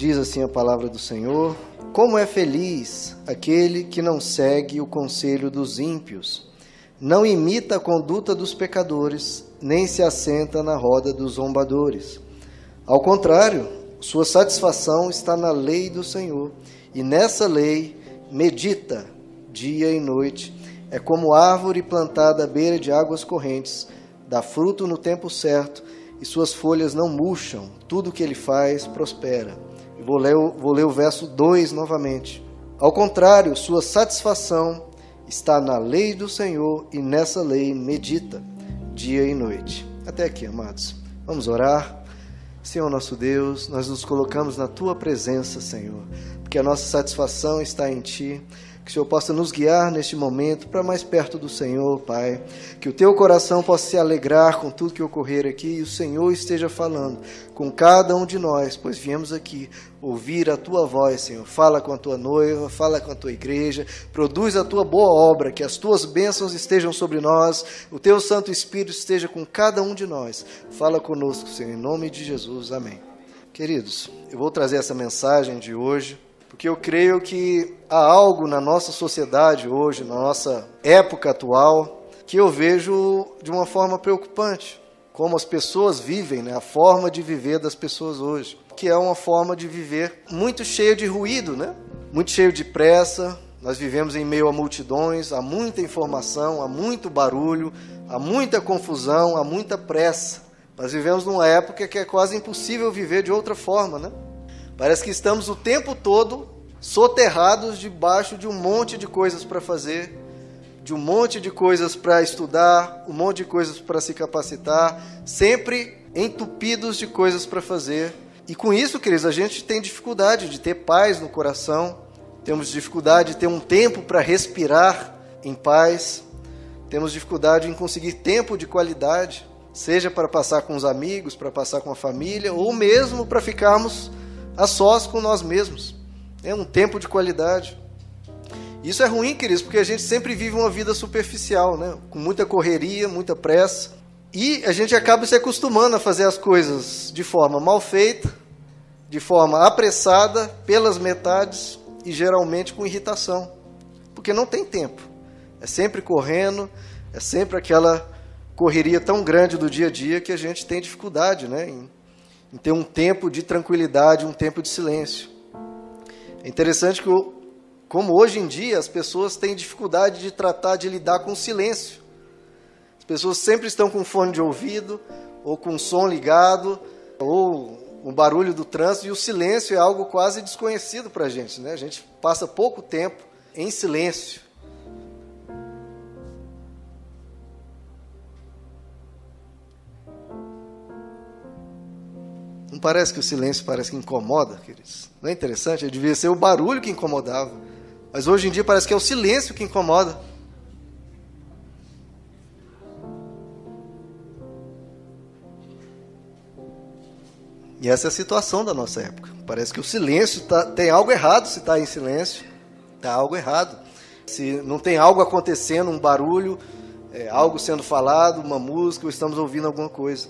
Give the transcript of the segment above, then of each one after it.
Diz assim a palavra do Senhor: Como é feliz aquele que não segue o conselho dos ímpios, não imita a conduta dos pecadores, nem se assenta na roda dos zombadores. Ao contrário, sua satisfação está na lei do Senhor, e nessa lei medita dia e noite. É como árvore plantada à beira de águas correntes, dá fruto no tempo certo, e suas folhas não murcham, tudo que ele faz prospera. Vou ler, vou ler o verso 2 novamente. Ao contrário, sua satisfação está na lei do Senhor e nessa lei medita dia e noite. Até aqui, amados. Vamos orar. Senhor nosso Deus, nós nos colocamos na tua presença, Senhor, porque a nossa satisfação está em ti. Que o Senhor possa nos guiar neste momento para mais perto do Senhor, Pai. Que o teu coração possa se alegrar com tudo que ocorrer aqui e o Senhor esteja falando com cada um de nós, pois viemos aqui ouvir a tua voz, Senhor. Fala com a tua noiva, fala com a tua igreja, produz a tua boa obra, que as tuas bênçãos estejam sobre nós, o teu Santo Espírito esteja com cada um de nós. Fala conosco, Senhor, em nome de Jesus. Amém. Queridos, eu vou trazer essa mensagem de hoje porque eu creio que há algo na nossa sociedade hoje, na nossa época atual, que eu vejo de uma forma preocupante. Como as pessoas vivem, né? a forma de viver das pessoas hoje. Que é uma forma de viver muito cheia de ruído, né? muito cheio de pressa. Nós vivemos em meio a multidões, há muita informação, há muito barulho, há muita confusão, há muita pressa. Nós vivemos numa época que é quase impossível viver de outra forma, né? Parece que estamos o tempo todo soterrados debaixo de um monte de coisas para fazer, de um monte de coisas para estudar, um monte de coisas para se capacitar, sempre entupidos de coisas para fazer. E com isso, queridos, a gente tem dificuldade de ter paz no coração, temos dificuldade de ter um tempo para respirar em paz, temos dificuldade em conseguir tempo de qualidade, seja para passar com os amigos, para passar com a família, ou mesmo para ficarmos a sós com nós mesmos. É um tempo de qualidade. Isso é ruim, queridos, porque a gente sempre vive uma vida superficial, né? com muita correria, muita pressa. E a gente acaba se acostumando a fazer as coisas de forma mal feita, de forma apressada, pelas metades e geralmente com irritação. Porque não tem tempo. É sempre correndo, é sempre aquela correria tão grande do dia a dia que a gente tem dificuldade né, em em ter um tempo de tranquilidade, um tempo de silêncio. É interessante que, como hoje em dia, as pessoas têm dificuldade de tratar, de lidar com o silêncio. As pessoas sempre estão com fone de ouvido, ou com som ligado, ou o barulho do trânsito, e o silêncio é algo quase desconhecido para a gente. Né? A gente passa pouco tempo em silêncio. Não parece que o silêncio parece que incomoda, queridos? Não é interessante? Devia ser o barulho que incomodava. Mas hoje em dia parece que é o silêncio que incomoda. E essa é a situação da nossa época. Parece que o silêncio tá, tem algo errado se está em silêncio. Está algo errado. Se não tem algo acontecendo, um barulho, é, algo sendo falado, uma música, ou estamos ouvindo alguma coisa.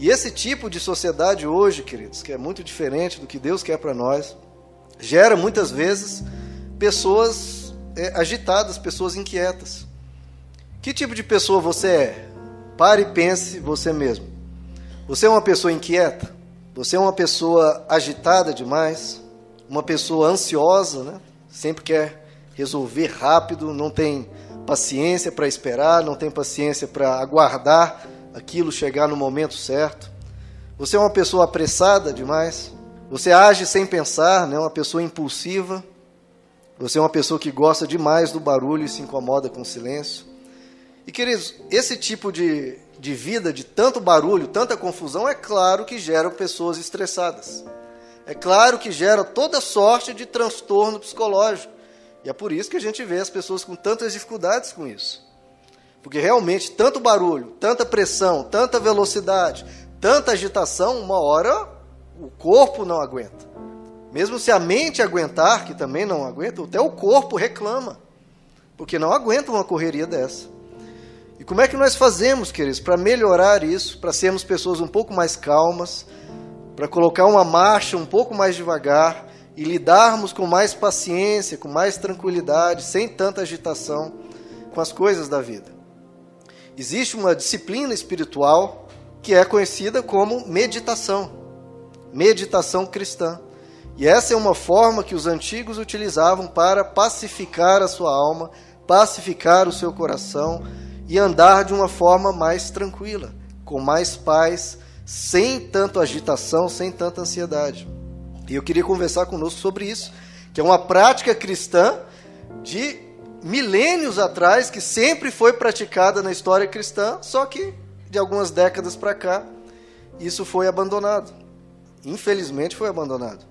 E esse tipo de sociedade hoje, queridos, que é muito diferente do que Deus quer para nós, gera muitas vezes pessoas é, agitadas, pessoas inquietas. Que tipo de pessoa você é? Pare e pense você mesmo. Você é uma pessoa inquieta? Você é uma pessoa agitada demais? Uma pessoa ansiosa, né? Sempre quer resolver rápido, não tem paciência para esperar, não tem paciência para aguardar aquilo chegar no momento certo. Você é uma pessoa apressada demais. Você age sem pensar, né? uma pessoa impulsiva. Você é uma pessoa que gosta demais do barulho e se incomoda com o silêncio. E queridos, esse tipo de, de vida, de tanto barulho, tanta confusão, é claro que gera pessoas estressadas. É claro que gera toda sorte de transtorno psicológico. E é por isso que a gente vê as pessoas com tantas dificuldades com isso. Porque realmente, tanto barulho, tanta pressão, tanta velocidade, tanta agitação, uma hora o corpo não aguenta. Mesmo se a mente aguentar, que também não aguenta, até o corpo reclama. Porque não aguenta uma correria dessa. E como é que nós fazemos, queridos, para melhorar isso, para sermos pessoas um pouco mais calmas, para colocar uma marcha um pouco mais devagar e lidarmos com mais paciência, com mais tranquilidade, sem tanta agitação com as coisas da vida. Existe uma disciplina espiritual que é conhecida como meditação, meditação cristã. E essa é uma forma que os antigos utilizavam para pacificar a sua alma, pacificar o seu coração e andar de uma forma mais tranquila, com mais paz, sem tanta agitação, sem tanta ansiedade. E eu queria conversar conosco sobre isso, que é uma prática cristã de milênios atrás, que sempre foi praticada na história cristã, só que de algumas décadas para cá, isso foi abandonado. Infelizmente foi abandonado.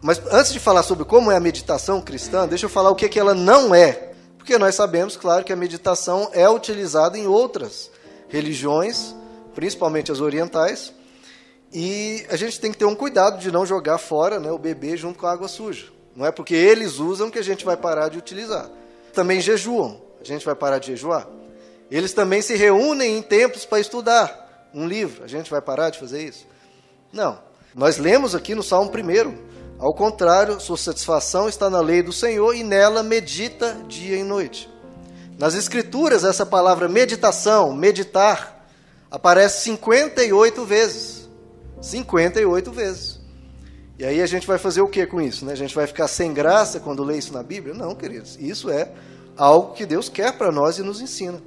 Mas antes de falar sobre como é a meditação cristã, deixa eu falar o que, é que ela não é. Porque nós sabemos, claro, que a meditação é utilizada em outras religiões, principalmente as orientais, e a gente tem que ter um cuidado de não jogar fora né, o bebê junto com a água suja. Não é porque eles usam que a gente vai parar de utilizar. Também jejuam, a gente vai parar de jejuar. Eles também se reúnem em templos para estudar um livro, a gente vai parar de fazer isso? Não. Nós lemos aqui no Salmo 1, ao contrário, sua satisfação está na lei do Senhor e nela medita dia e noite. Nas Escrituras, essa palavra meditação, meditar, aparece 58 vezes. 58 vezes. E aí a gente vai fazer o que com isso? Né? A gente vai ficar sem graça quando lê isso na Bíblia? Não, queridos. Isso é algo que Deus quer para nós e nos ensina.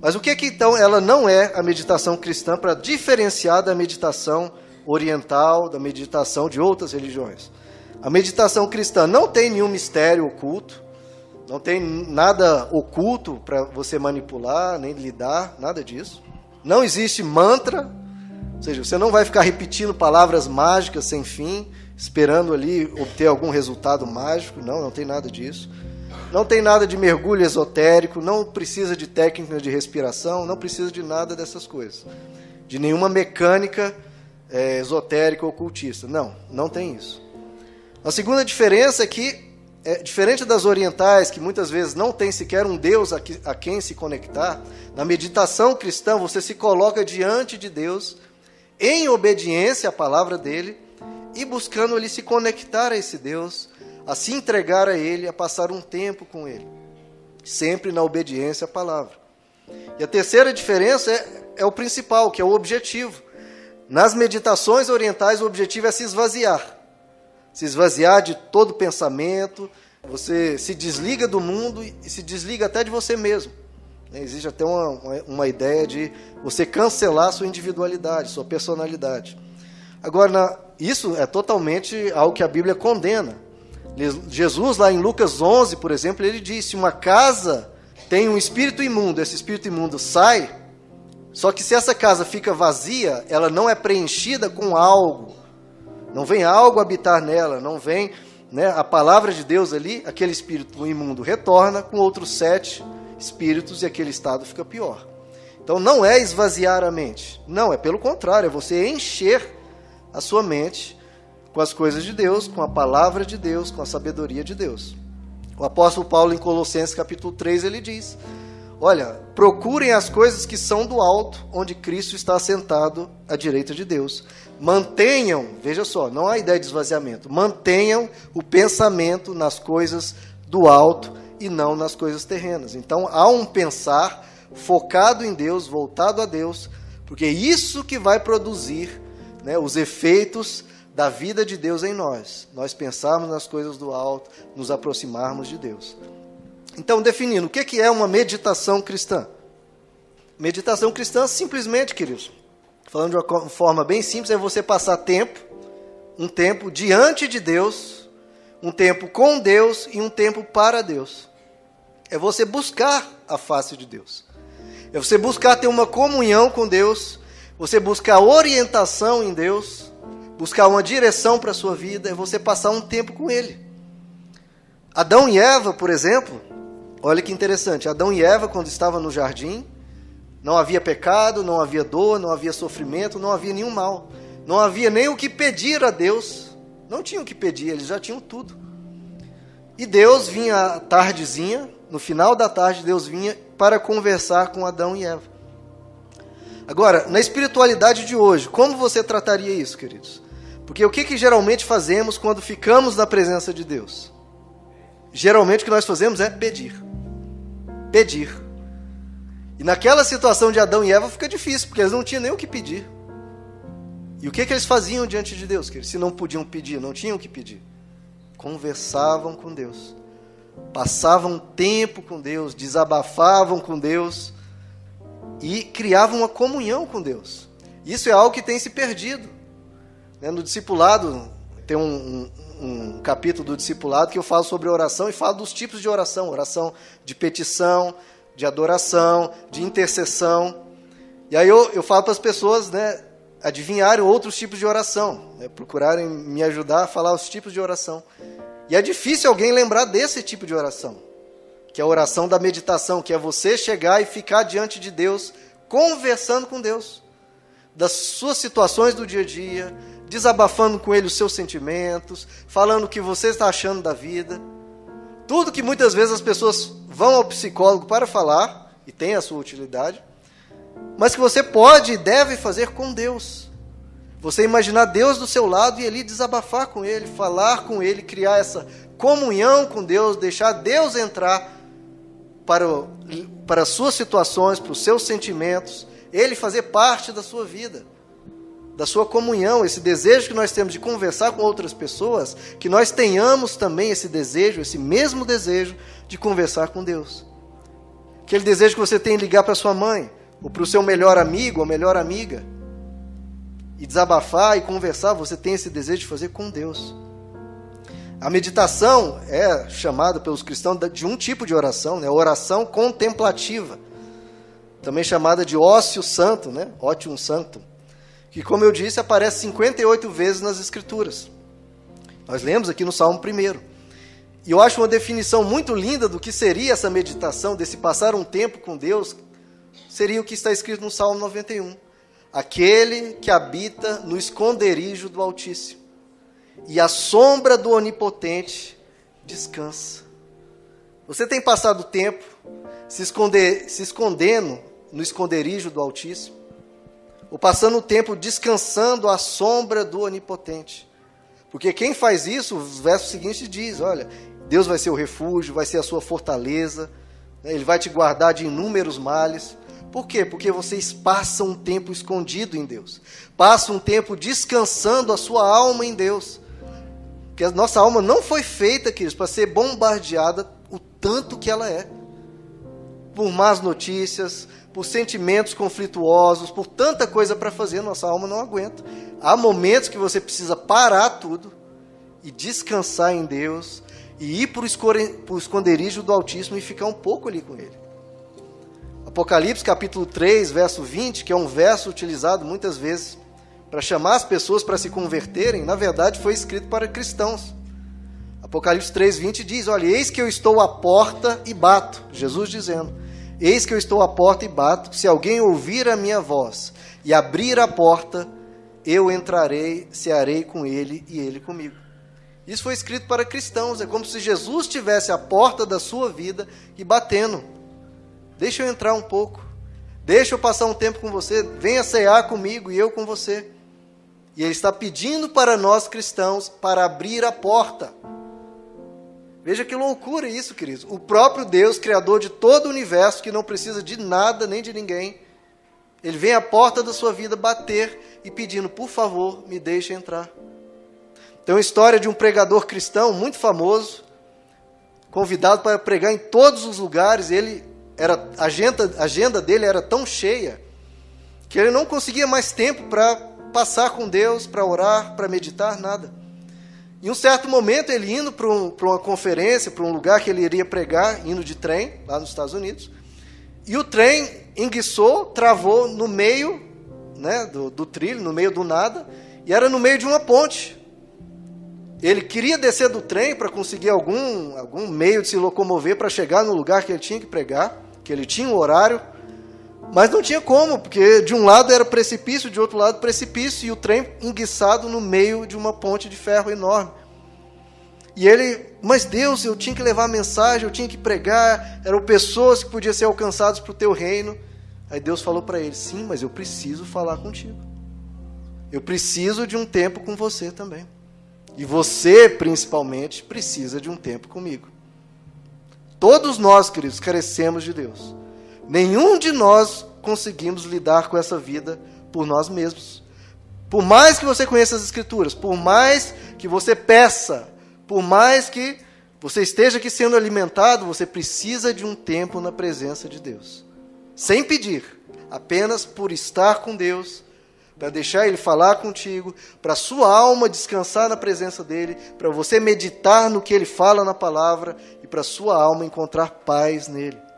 Mas o que, que então ela não é a meditação cristã para diferenciar da meditação oriental, da meditação de outras religiões. A meditação cristã não tem nenhum mistério oculto, não tem nada oculto para você manipular, nem lidar, nada disso. Não existe mantra, ou seja, você não vai ficar repetindo palavras mágicas sem fim, esperando ali obter algum resultado mágico, não, não tem nada disso. Não tem nada de mergulho esotérico, não precisa de técnica de respiração, não precisa de nada dessas coisas. De nenhuma mecânica é, esotérica ou ocultista. Não, não tem isso. A segunda diferença é que, é, diferente das orientais, que muitas vezes não tem sequer um Deus a, que, a quem se conectar, na meditação cristã você se coloca diante de Deus em obediência à palavra dele e buscando ali se conectar a esse Deus, a se entregar a ele, a passar um tempo com ele, sempre na obediência à palavra. E a terceira diferença é, é o principal, que é o objetivo. Nas meditações orientais, o objetivo é se esvaziar. Se esvaziar de todo pensamento, você se desliga do mundo e se desliga até de você mesmo. Né, existe até uma, uma ideia de você cancelar sua individualidade, sua personalidade. Agora, isso é totalmente algo que a Bíblia condena. Jesus, lá em Lucas 11, por exemplo, ele disse: Uma casa tem um espírito imundo, esse espírito imundo sai, só que se essa casa fica vazia, ela não é preenchida com algo. Não vem algo habitar nela, não vem né, a palavra de Deus ali, aquele espírito imundo retorna com outros sete espíritos e aquele estado fica pior. Então não é esvaziar a mente, não, é pelo contrário, é você encher a sua mente com as coisas de Deus, com a palavra de Deus, com a sabedoria de Deus. O apóstolo Paulo, em Colossenses capítulo 3, ele diz: Olha, procurem as coisas que são do alto, onde Cristo está sentado à direita de Deus. Mantenham, veja só, não há ideia de esvaziamento, mantenham o pensamento nas coisas do alto e não nas coisas terrenas. Então há um pensar focado em Deus, voltado a Deus, porque é isso que vai produzir né, os efeitos da vida de Deus em nós. Nós pensarmos nas coisas do alto, nos aproximarmos de Deus. Então, definindo, o que é uma meditação cristã? Meditação cristã, simplesmente, queridos, falando de uma forma bem simples, é você passar tempo, um tempo diante de Deus, um tempo com Deus e um tempo para Deus. É você buscar a face de Deus. É você buscar ter uma comunhão com Deus, você buscar orientação em Deus, buscar uma direção para a sua vida, é você passar um tempo com Ele. Adão e Eva, por exemplo, Olha que interessante, Adão e Eva, quando estavam no jardim, não havia pecado, não havia dor, não havia sofrimento, não havia nenhum mal. Não havia nem o que pedir a Deus. Não tinham o que pedir, eles já tinham tudo. E Deus vinha à tardezinha, no final da tarde, Deus vinha para conversar com Adão e Eva. Agora, na espiritualidade de hoje, como você trataria isso, queridos? Porque o que, que geralmente fazemos quando ficamos na presença de Deus? Geralmente o que nós fazemos é pedir. Pedir. E naquela situação de Adão e Eva fica difícil, porque eles não tinham nem o que pedir. E o que, que eles faziam diante de Deus? Se não podiam pedir, não tinham o que pedir. Conversavam com Deus. Passavam tempo com Deus, desabafavam com Deus e criavam uma comunhão com Deus. Isso é algo que tem se perdido. Né, no discipulado, tem um, um, um capítulo do discipulado que eu falo sobre oração e falo dos tipos de oração: oração de petição, de adoração, de intercessão. E aí eu, eu falo para as pessoas né, adivinharem outros tipos de oração, né, procurarem me ajudar a falar os tipos de oração. E é difícil alguém lembrar desse tipo de oração, que é a oração da meditação, que é você chegar e ficar diante de Deus, conversando com Deus, das suas situações do dia a dia, desabafando com ele os seus sentimentos, falando o que você está achando da vida. Tudo que muitas vezes as pessoas vão ao psicólogo para falar, e tem a sua utilidade, mas que você pode e deve fazer com Deus. Você imaginar Deus do seu lado e ali desabafar com Ele, falar com Ele, criar essa comunhão com Deus, deixar Deus entrar para, o, para as suas situações, para os seus sentimentos, Ele fazer parte da sua vida da sua comunhão, esse desejo que nós temos de conversar com outras pessoas, que nós tenhamos também esse desejo, esse mesmo desejo de conversar com Deus. Aquele desejo que você tem de ligar para sua mãe, ou para o seu melhor amigo ou melhor amiga, e desabafar e conversar, você tem esse desejo de fazer com Deus. A meditação é chamada pelos cristãos de um tipo de oração, né? oração contemplativa, também chamada de ócio santo, né? ótium santo que, como eu disse, aparece 58 vezes nas Escrituras. Nós lemos aqui no Salmo 1. E eu acho uma definição muito linda do que seria essa meditação, desse passar um tempo com Deus, seria o que está escrito no Salmo 91. Aquele que habita no esconderijo do Altíssimo, e a sombra do Onipotente descansa. Você tem passado tempo se, esconder, se escondendo no esconderijo do Altíssimo? Ou passando o tempo descansando à sombra do Onipotente. Porque quem faz isso, o verso seguinte diz: olha, Deus vai ser o refúgio, vai ser a sua fortaleza, né? Ele vai te guardar de inúmeros males. Por quê? Porque vocês passam um tempo escondido em Deus, passam um tempo descansando a sua alma em Deus. Porque a nossa alma não foi feita, queridos, para ser bombardeada o tanto que ela é. Por más notícias, por sentimentos conflituosos, por tanta coisa para fazer, nossa alma não aguenta. Há momentos que você precisa parar tudo e descansar em Deus e ir para o esconderijo do Altíssimo e ficar um pouco ali com Ele. Apocalipse capítulo 3, verso 20, que é um verso utilizado muitas vezes para chamar as pessoas para se converterem, na verdade foi escrito para cristãos. Apocalipse 3, 20 diz: Olha, eis que eu estou à porta e bato. Jesus dizendo: Eis que eu estou à porta e bato. Se alguém ouvir a minha voz e abrir a porta, eu entrarei, cearei com ele e ele comigo. Isso foi escrito para cristãos. É como se Jesus estivesse à porta da sua vida e batendo. Deixa eu entrar um pouco. Deixa eu passar um tempo com você. Venha cear comigo e eu com você. E ele está pedindo para nós cristãos para abrir a porta. Veja que loucura isso, queridos. O próprio Deus, Criador de todo o universo, que não precisa de nada nem de ninguém, ele vem à porta da sua vida bater e pedindo, por favor, me deixe entrar. Tem uma história de um pregador cristão muito famoso, convidado para pregar em todos os lugares. Ele era a agenda, a agenda dele era tão cheia que ele não conseguia mais tempo para passar com Deus, para orar, para meditar, nada. Em um certo momento, ele indo para um, uma conferência, para um lugar que ele iria pregar, indo de trem, lá nos Estados Unidos, e o trem enguiçou, travou no meio né, do, do trilho, no meio do nada, e era no meio de uma ponte. Ele queria descer do trem para conseguir algum, algum meio de se locomover para chegar no lugar que ele tinha que pregar, que ele tinha um horário, mas não tinha como, porque de um lado era precipício, de outro lado precipício, e o trem enguiçado no meio de uma ponte de ferro enorme. E ele, mas Deus, eu tinha que levar a mensagem, eu tinha que pregar, eram pessoas que podiam ser alcançadas para o teu reino. Aí Deus falou para ele: Sim, mas eu preciso falar contigo. eu preciso de um tempo com você também. E você, principalmente, precisa de um tempo comigo. Todos nós, queridos, carecemos de Deus. Nenhum de nós conseguimos lidar com essa vida por nós mesmos. Por mais que você conheça as Escrituras, por mais que você peça, por mais que você esteja aqui sendo alimentado, você precisa de um tempo na presença de Deus. Sem pedir, apenas por estar com Deus, para deixar Ele falar contigo, para sua alma descansar na presença dEle, para você meditar no que Ele fala na palavra e para sua alma encontrar paz nele.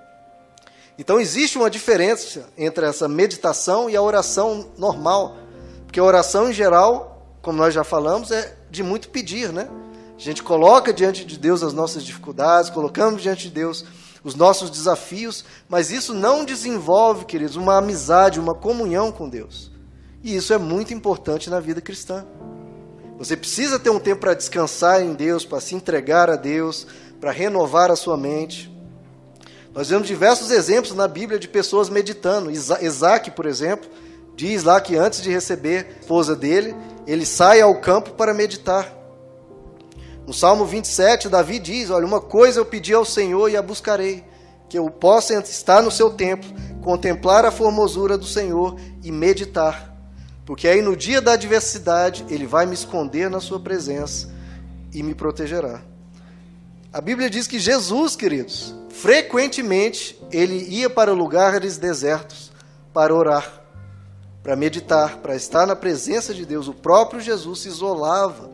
Então existe uma diferença entre essa meditação e a oração normal, porque a oração em geral, como nós já falamos, é de muito pedir, né? A gente coloca diante de Deus as nossas dificuldades, colocamos diante de Deus os nossos desafios, mas isso não desenvolve, queridos, uma amizade, uma comunhão com Deus. E isso é muito importante na vida cristã. Você precisa ter um tempo para descansar em Deus, para se entregar a Deus, para renovar a sua mente. Nós vemos diversos exemplos na Bíblia de pessoas meditando. Isaac, por exemplo, diz lá que antes de receber a esposa dele, ele sai ao campo para meditar. No Salmo 27, Davi diz: Olha, uma coisa eu pedi ao Senhor e a buscarei, que eu possa estar no seu templo, contemplar a formosura do Senhor e meditar. Porque aí no dia da adversidade, ele vai me esconder na sua presença e me protegerá. A Bíblia diz que Jesus, queridos, frequentemente ele ia para lugares desertos para orar, para meditar, para estar na presença de Deus. O próprio Jesus se isolava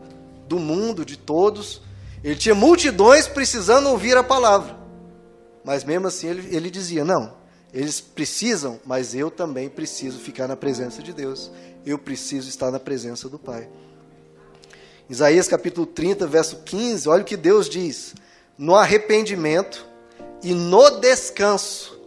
do mundo, de todos. Ele tinha multidões precisando ouvir a palavra. Mas mesmo assim ele, ele dizia: Não, eles precisam, mas eu também preciso ficar na presença de Deus. Eu preciso estar na presença do Pai. Isaías capítulo 30, verso 15, olha o que Deus diz: No arrependimento e no descanso.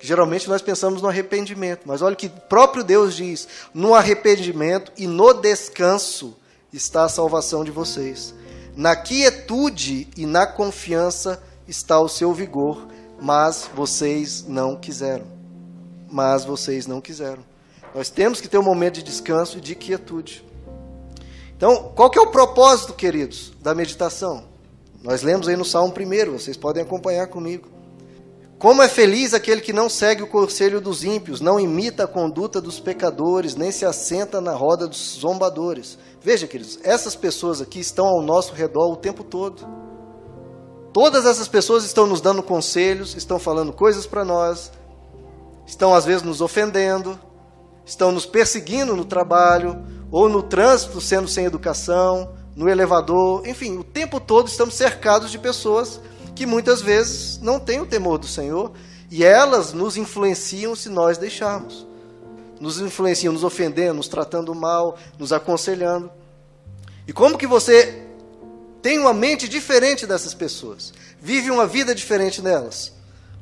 Geralmente nós pensamos no arrependimento, mas olha o que próprio Deus diz: no arrependimento e no descanso está a salvação de vocês. Na quietude e na confiança está o seu vigor, mas vocês não quiseram. Mas vocês não quiseram. Nós temos que ter um momento de descanso e de quietude. Então, qual que é o propósito, queridos, da meditação? Nós lemos aí no Salmo primeiro, vocês podem acompanhar comigo. Como é feliz aquele que não segue o conselho dos ímpios, não imita a conduta dos pecadores, nem se assenta na roda dos zombadores. Veja, queridos, essas pessoas aqui estão ao nosso redor o tempo todo. Todas essas pessoas estão nos dando conselhos, estão falando coisas para nós, estão às vezes nos ofendendo, estão nos perseguindo no trabalho, ou no trânsito sendo sem educação, no elevador, enfim, o tempo todo estamos cercados de pessoas que muitas vezes não têm o temor do Senhor e elas nos influenciam se nós deixarmos nos influenciam, nos ofendendo, nos tratando mal, nos aconselhando. E como que você tem uma mente diferente dessas pessoas? Vive uma vida diferente delas?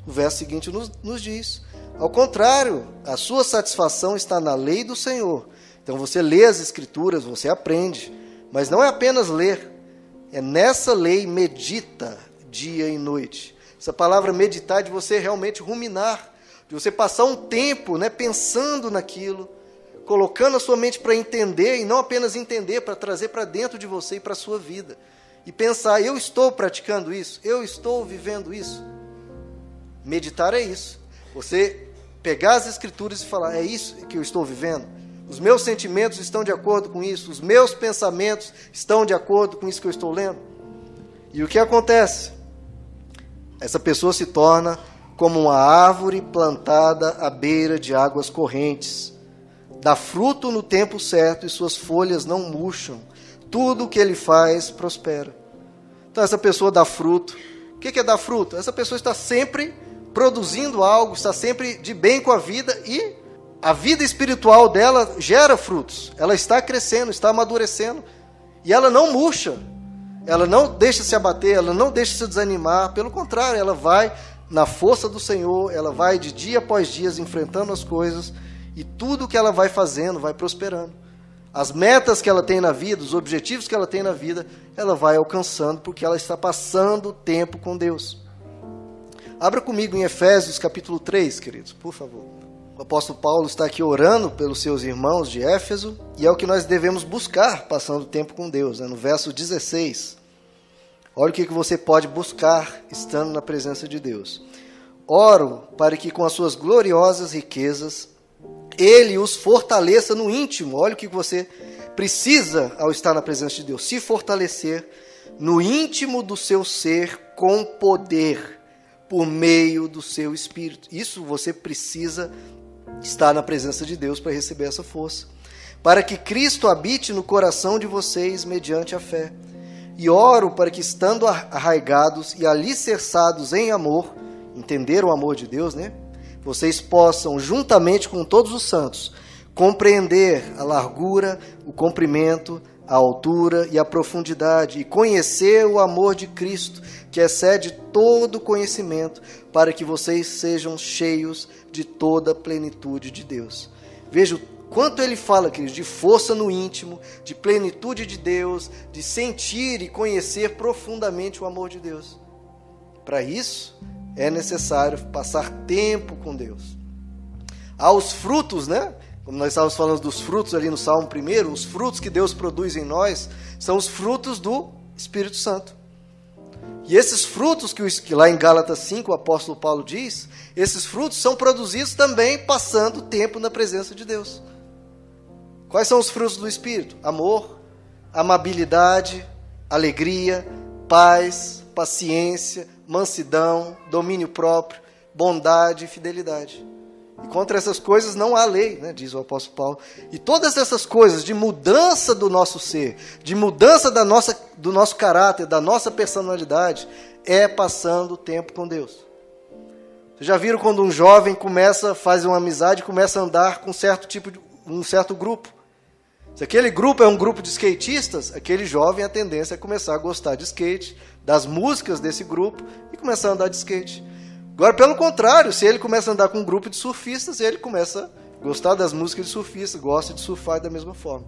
O verso seguinte nos, nos diz: ao contrário, a sua satisfação está na lei do Senhor. Então você lê as Escrituras, você aprende, mas não é apenas ler, é nessa lei medita dia e noite. Essa palavra meditar é de você realmente ruminar, de você passar um tempo né, pensando naquilo, colocando a sua mente para entender, e não apenas entender, para trazer para dentro de você e para a sua vida. E pensar, eu estou praticando isso, eu estou vivendo isso. Meditar é isso. Você pegar as escrituras e falar, é isso que eu estou vivendo. Os meus sentimentos estão de acordo com isso, os meus pensamentos estão de acordo com isso que eu estou lendo. E o que acontece? Essa pessoa se torna como uma árvore plantada à beira de águas correntes. Dá fruto no tempo certo e suas folhas não murcham. Tudo o que ele faz prospera. Então, essa pessoa dá fruto. O que é dar fruto? Essa pessoa está sempre produzindo algo, está sempre de bem com a vida e a vida espiritual dela gera frutos. Ela está crescendo, está amadurecendo. E ela não murcha. Ela não deixa se abater, ela não deixa se desanimar. Pelo contrário, ela vai na força do Senhor, ela vai de dia após dia enfrentando as coisas e tudo que ela vai fazendo vai prosperando. As metas que ela tem na vida, os objetivos que ela tem na vida, ela vai alcançando porque ela está passando tempo com Deus. Abra comigo em Efésios capítulo 3, queridos, por favor. O apóstolo Paulo está aqui orando pelos seus irmãos de Éfeso e é o que nós devemos buscar passando tempo com Deus. Né? No verso 16, olha o que você pode buscar estando na presença de Deus. Oro para que com as suas gloriosas riquezas ele os fortaleça no íntimo. Olha o que você precisa ao estar na presença de Deus: se fortalecer no íntimo do seu ser com poder por meio do seu espírito. Isso você precisa estar na presença de Deus para receber essa força. Para que Cristo habite no coração de vocês mediante a fé. E oro para que, estando arraigados e alicerçados em amor, entender o amor de Deus, né? Vocês possam, juntamente com todos os santos, compreender a largura, o comprimento, a altura e a profundidade, e conhecer o amor de Cristo, que excede todo conhecimento, para que vocês sejam cheios de toda a plenitude de Deus. Veja o quanto ele fala, queridos, de força no íntimo, de plenitude de Deus, de sentir e conhecer profundamente o amor de Deus. Para isso, é necessário passar tempo com Deus. Há os frutos, né? Como nós estávamos falando dos frutos ali no Salmo primeiro, os frutos que Deus produz em nós são os frutos do Espírito Santo. E esses frutos que lá em Gálatas 5 o apóstolo Paulo diz, esses frutos são produzidos também passando tempo na presença de Deus. Quais são os frutos do Espírito? Amor, amabilidade, alegria, paz, paciência, mansidão, domínio próprio, bondade e fidelidade. E contra essas coisas não há lei, né, diz o apóstolo Paulo. E todas essas coisas de mudança do nosso ser, de mudança da nossa, do nosso caráter, da nossa personalidade, é passando tempo com Deus. Vocês já viram quando um jovem começa, faz uma amizade, começa a andar com um certo tipo de, um certo grupo? Se aquele grupo é um grupo de skatistas, aquele jovem a tendência é começar a gostar de skate, das músicas desse grupo e começar a andar de skate. Agora, pelo contrário, se ele começa a andar com um grupo de surfistas, ele começa a gostar das músicas de surfista, gosta de surfar da mesma forma.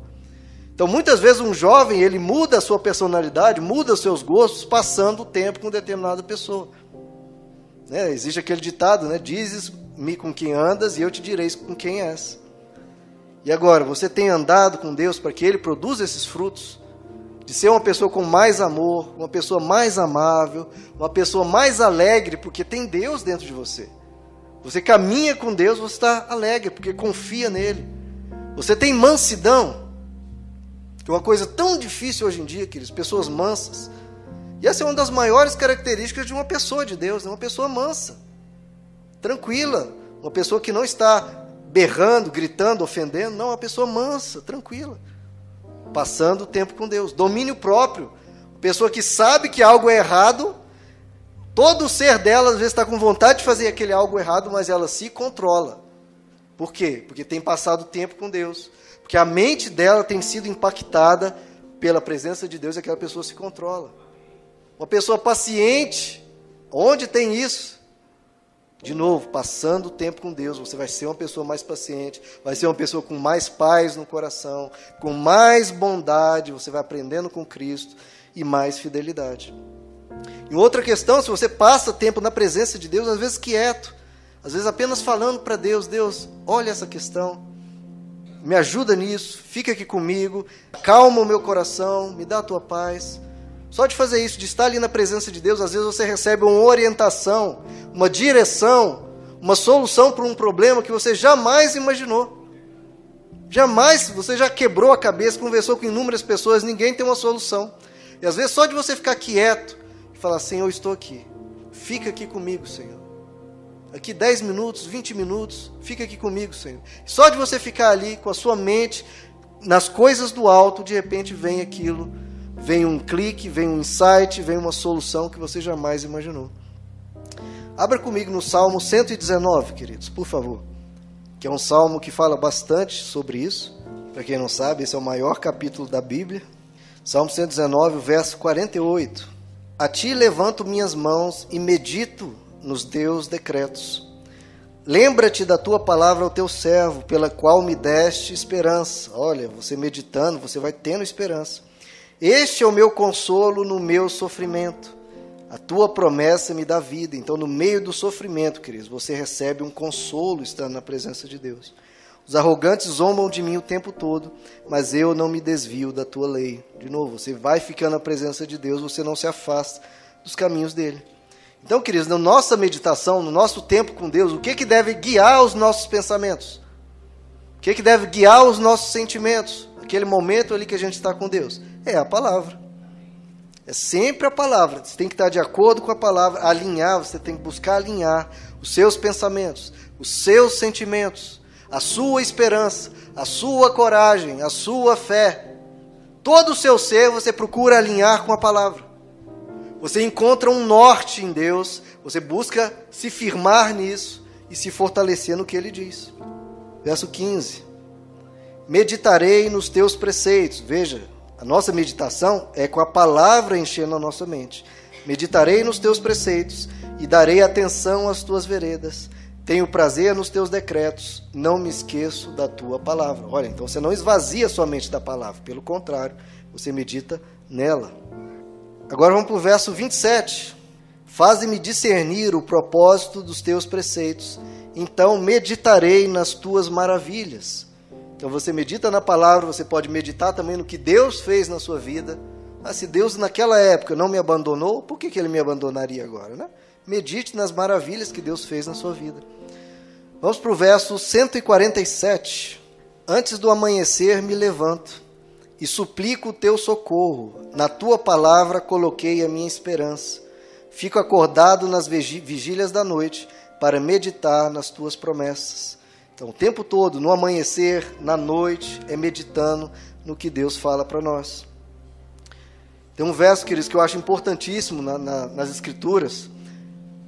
Então, muitas vezes um jovem, ele muda a sua personalidade, muda os seus gostos, passando o tempo com determinada pessoa. Né? Existe aquele ditado, né? Dizes-me com quem andas e eu te direi com quem és. E agora, você tem andado com Deus para que Ele produza esses frutos? de ser uma pessoa com mais amor, uma pessoa mais amável, uma pessoa mais alegre, porque tem Deus dentro de você. Você caminha com Deus, você está alegre, porque confia nele. Você tem mansidão, que é uma coisa tão difícil hoje em dia, queridos, pessoas mansas. E essa é uma das maiores características de uma pessoa de Deus, né? uma pessoa mansa, tranquila, uma pessoa que não está berrando, gritando, ofendendo, não, uma pessoa mansa, tranquila passando tempo com Deus. Domínio próprio. Pessoa que sabe que algo é errado, todo o ser dela às vezes está com vontade de fazer aquele algo errado, mas ela se controla. Por quê? Porque tem passado tempo com Deus. Porque a mente dela tem sido impactada pela presença de Deus e aquela pessoa se controla. Uma pessoa paciente, onde tem isso? De novo, passando o tempo com Deus, você vai ser uma pessoa mais paciente, vai ser uma pessoa com mais paz no coração, com mais bondade, você vai aprendendo com Cristo e mais fidelidade. E outra questão, se você passa tempo na presença de Deus, às vezes quieto, às vezes apenas falando para Deus: Deus, olha essa questão, me ajuda nisso, fica aqui comigo, calma o meu coração, me dá a tua paz. Só de fazer isso, de estar ali na presença de Deus, às vezes você recebe uma orientação, uma direção, uma solução para um problema que você jamais imaginou. Jamais, você já quebrou a cabeça, conversou com inúmeras pessoas, ninguém tem uma solução. E às vezes só de você ficar quieto e falar, Senhor, eu estou aqui. Fica aqui comigo, Senhor. Aqui 10 minutos, 20 minutos, fica aqui comigo, Senhor. Só de você ficar ali com a sua mente nas coisas do alto, de repente vem aquilo vem um clique, vem um insight, vem uma solução que você jamais imaginou. Abra comigo no Salmo 119, queridos, por favor. Que é um salmo que fala bastante sobre isso. Para quem não sabe, esse é o maior capítulo da Bíblia. Salmo 119, verso 48. A ti levanto minhas mãos e medito nos teus decretos. Lembra-te da tua palavra ao teu servo, pela qual me deste esperança. Olha, você meditando, você vai tendo esperança. Este é o meu consolo no meu sofrimento. A tua promessa me dá vida. Então, no meio do sofrimento, queridos, você recebe um consolo estando na presença de Deus. Os arrogantes zombam de mim o tempo todo, mas eu não me desvio da tua lei. De novo, você vai ficando na presença de Deus, você não se afasta dos caminhos dele. Então, queridos, na nossa meditação, no nosso tempo com Deus, o que, que deve guiar os nossos pensamentos? O que, que deve guiar os nossos sentimentos? Aquele momento ali que a gente está com Deus? É a palavra. É sempre a palavra. Você tem que estar de acordo com a palavra, alinhar, você tem que buscar alinhar os seus pensamentos, os seus sentimentos a sua esperança, a sua coragem, a sua fé. Todo o seu ser você procura alinhar com a palavra. Você encontra um norte em Deus, você busca se firmar nisso e se fortalecer no que ele diz. Verso 15: Meditarei nos teus preceitos. Veja, a nossa meditação é com a palavra enchendo a nossa mente. Meditarei nos teus preceitos e darei atenção às tuas veredas. Tenho prazer nos teus decretos, não me esqueço da tua palavra. Olha, então você não esvazia sua mente da palavra, pelo contrário, você medita nela. Agora vamos para o verso 27. Faze-me discernir o propósito dos teus preceitos, então meditarei nas tuas maravilhas. Então você medita na palavra, você pode meditar também no que Deus fez na sua vida. Ah, se Deus naquela época não me abandonou, por que, que ele me abandonaria agora? Né? Medite nas maravilhas que Deus fez na sua vida. Vamos para o verso 147. Antes do amanhecer me levanto e suplico o teu socorro. Na tua palavra coloquei a minha esperança. Fico acordado nas vigílias da noite para meditar nas tuas promessas. Então, o tempo todo, no amanhecer, na noite, é meditando no que Deus fala para nós. Tem um verso, queridos, que eu acho importantíssimo na, na, nas Escrituras,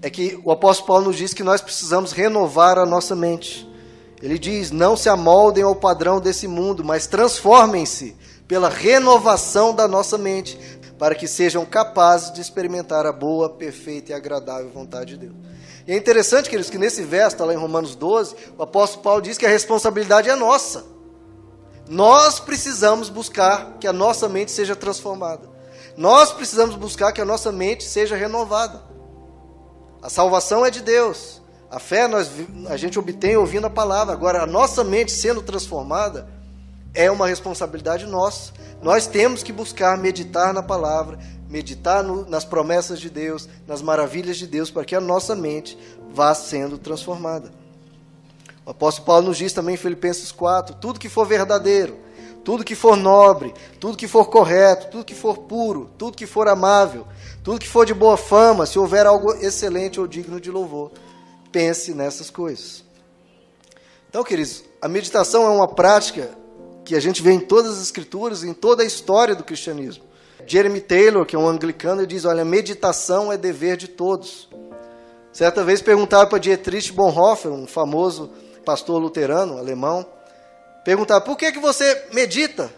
é que o apóstolo Paulo nos diz que nós precisamos renovar a nossa mente. Ele diz: não se amoldem ao padrão desse mundo, mas transformem-se pela renovação da nossa mente, para que sejam capazes de experimentar a boa, perfeita e agradável vontade de Deus. E é interessante, queridos, que nesse verso, está lá em Romanos 12, o apóstolo Paulo diz que a responsabilidade é nossa. Nós precisamos buscar que a nossa mente seja transformada. Nós precisamos buscar que a nossa mente seja renovada. A salvação é de Deus. A fé nós, a gente obtém ouvindo a palavra. Agora, a nossa mente sendo transformada é uma responsabilidade nossa. Nós temos que buscar meditar na palavra, meditar no, nas promessas de Deus, nas maravilhas de Deus, para que a nossa mente vá sendo transformada. O apóstolo Paulo nos diz também em Filipenses 4: tudo que for verdadeiro, tudo que for nobre, tudo que for correto, tudo que for puro, tudo que for amável, tudo que for de boa fama, se houver algo excelente ou digno de louvor, pense nessas coisas. Então, queridos, a meditação é uma prática que a gente vê em todas as escrituras, em toda a história do cristianismo. Jeremy Taylor, que é um anglicano, diz: Olha, meditação é dever de todos. Certa vez perguntaram para Dietrich Bonhoeffer, um famoso pastor luterano alemão, perguntaram: Por que, que você medita?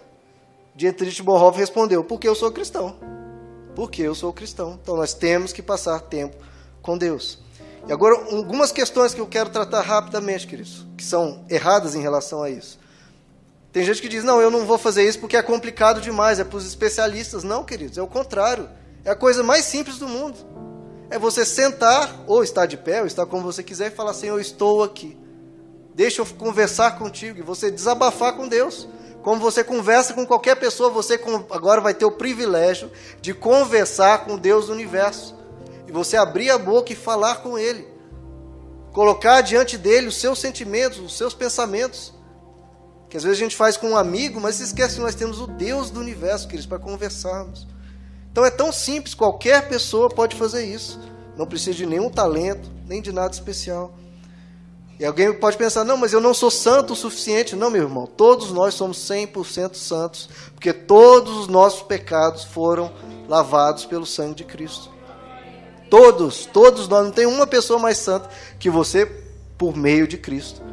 Dietrich Bonhoeffer respondeu: Porque eu sou cristão porque eu sou cristão. Então nós temos que passar tempo com Deus. E agora, algumas questões que eu quero tratar rapidamente, queridos, que são erradas em relação a isso. Tem gente que diz: não, eu não vou fazer isso porque é complicado demais, é para os especialistas. Não, queridos, é o contrário. É a coisa mais simples do mundo. É você sentar, ou estar de pé, ou estar como você quiser, e falar assim: eu estou aqui. Deixa eu conversar contigo, e você desabafar com Deus. Como você conversa com qualquer pessoa, você agora vai ter o privilégio de conversar com Deus do universo. E você abrir a boca e falar com Ele. Colocar diante dele os seus sentimentos, os seus pensamentos. Que às vezes a gente faz com um amigo, mas se esquece que nós temos o Deus do universo, queridos, para conversarmos. Então é tão simples, qualquer pessoa pode fazer isso. Não precisa de nenhum talento, nem de nada especial. E alguém pode pensar, não, mas eu não sou santo o suficiente. Não, meu irmão, todos nós somos 100% santos, porque todos os nossos pecados foram lavados pelo sangue de Cristo. Todos, todos nós, não tem uma pessoa mais santa que você por meio de Cristo.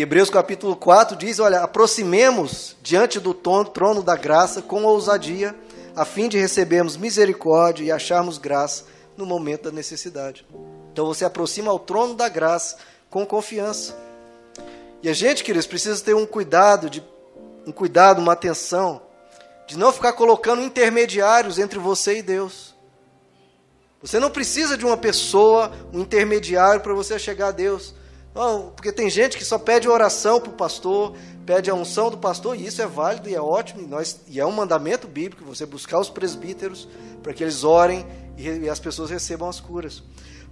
Hebreus capítulo 4 diz: Olha, aproximemos diante do trono da graça com ousadia, a fim de recebermos misericórdia e acharmos graça no momento da necessidade. Então você aproxima ao trono da graça com confiança. E a gente, queridos, precisa ter um cuidado, de, um cuidado, uma atenção, de não ficar colocando intermediários entre você e Deus. Você não precisa de uma pessoa, um intermediário para você chegar a Deus. Porque tem gente que só pede oração para o pastor, pede a unção do pastor, e isso é válido e é ótimo, e, nós, e é um mandamento bíblico você buscar os presbíteros para que eles orem e, e as pessoas recebam as curas.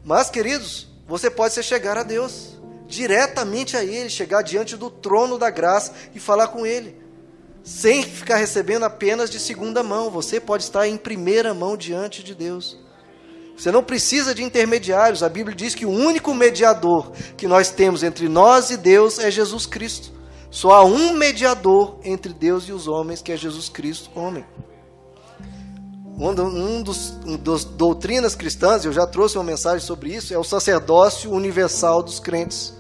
Mas, queridos, você pode se chegar a Deus, diretamente a Ele, chegar diante do trono da graça e falar com Ele, sem ficar recebendo apenas de segunda mão. Você pode estar em primeira mão diante de Deus. Você não precisa de intermediários. A Bíblia diz que o único mediador que nós temos entre nós e Deus é Jesus Cristo. Só há um mediador entre Deus e os homens, que é Jesus Cristo, homem. Um, dos, um dos doutrinas cristãs, eu já trouxe uma mensagem sobre isso, é o sacerdócio universal dos crentes.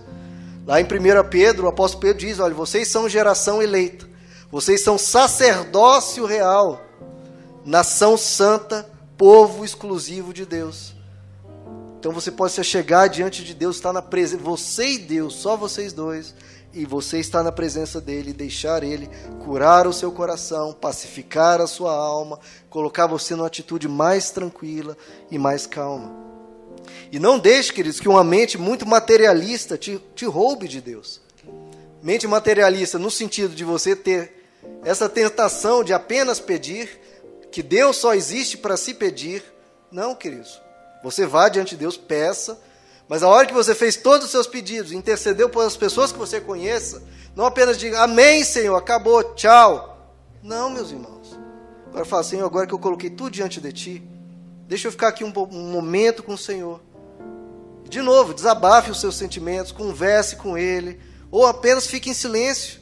Lá em 1 Pedro, o apóstolo Pedro diz: Olha, vocês são geração eleita, vocês são sacerdócio real, nação santa, povo exclusivo de Deus. Então você pode se chegar diante de Deus, estar na presença, você e Deus, só vocês dois, e você está na presença dele, deixar ele curar o seu coração, pacificar a sua alma, colocar você numa atitude mais tranquila e mais calma. E não deixe, queridos, que uma mente muito materialista te, te roube de Deus. Mente materialista no sentido de você ter essa tentação de apenas pedir, que Deus só existe para se pedir. Não, queridos. Você vá diante de Deus, peça, mas a hora que você fez todos os seus pedidos, intercedeu pelas pessoas que você conheça, não apenas diga amém, Senhor, acabou, tchau. Não, meus irmãos. Agora fala, Senhor, agora que eu coloquei tudo diante de Ti, deixa eu ficar aqui um, um momento com o Senhor. De novo, desabafe os seus sentimentos, converse com Ele, ou apenas fique em silêncio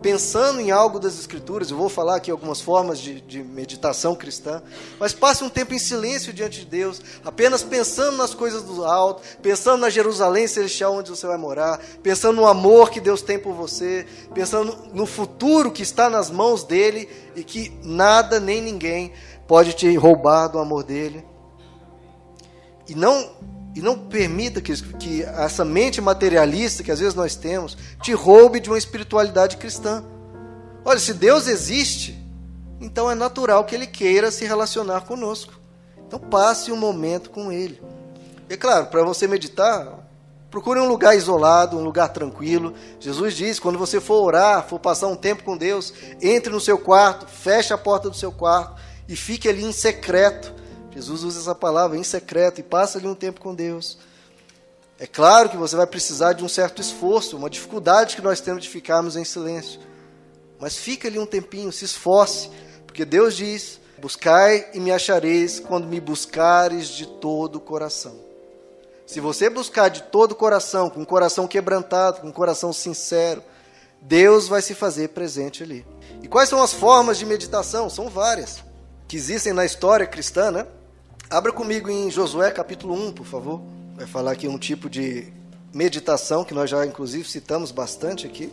pensando em algo das Escrituras, eu vou falar aqui algumas formas de, de, meditação cristã, mas passe um tempo em silêncio diante de Deus, apenas pensando nas coisas do alto, pensando na Jerusalém celestial onde você vai morar, pensando no amor que Deus tem por você, pensando no futuro que está nas mãos dele e que nada nem ninguém pode te roubar do amor dele. E não e não permita que, que essa mente materialista que às vezes nós temos te roube de uma espiritualidade cristã. Olha, se Deus existe, então é natural que Ele queira se relacionar conosco. Então passe um momento com Ele. E claro, para você meditar, procure um lugar isolado, um lugar tranquilo. Jesus diz: quando você for orar, for passar um tempo com Deus, entre no seu quarto, feche a porta do seu quarto e fique ali em secreto Jesus usa essa palavra em secreto e passa ali um tempo com Deus. É claro que você vai precisar de um certo esforço, uma dificuldade que nós temos de ficarmos em silêncio. Mas fica ali um tempinho, se esforce, porque Deus diz: Buscai e me achareis quando me buscares de todo o coração. Se você buscar de todo o coração, com o coração quebrantado, com o coração sincero, Deus vai se fazer presente ali. E quais são as formas de meditação? São várias, que existem na história cristã, né? Abra comigo em Josué capítulo 1, por favor. Vai falar aqui um tipo de meditação que nós já inclusive citamos bastante aqui,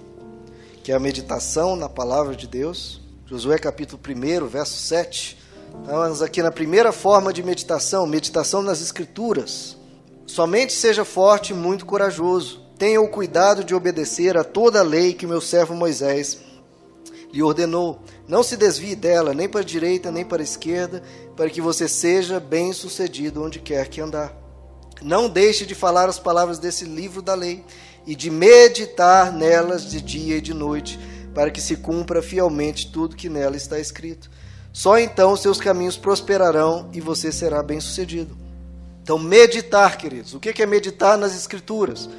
que é a meditação na palavra de Deus. Josué capítulo 1, verso 7. Estamos aqui na primeira forma de meditação, meditação nas escrituras. Somente seja forte e muito corajoso. Tenha o cuidado de obedecer a toda a lei que meu servo Moisés lhe ordenou. Não se desvie dela, nem para a direita, nem para a esquerda, para que você seja bem-sucedido onde quer que andar. Não deixe de falar as palavras desse livro da lei e de meditar nelas de dia e de noite, para que se cumpra fielmente tudo que nela está escrito. Só então seus caminhos prosperarão e você será bem-sucedido. Então, meditar, queridos. O que é meditar nas Escrituras?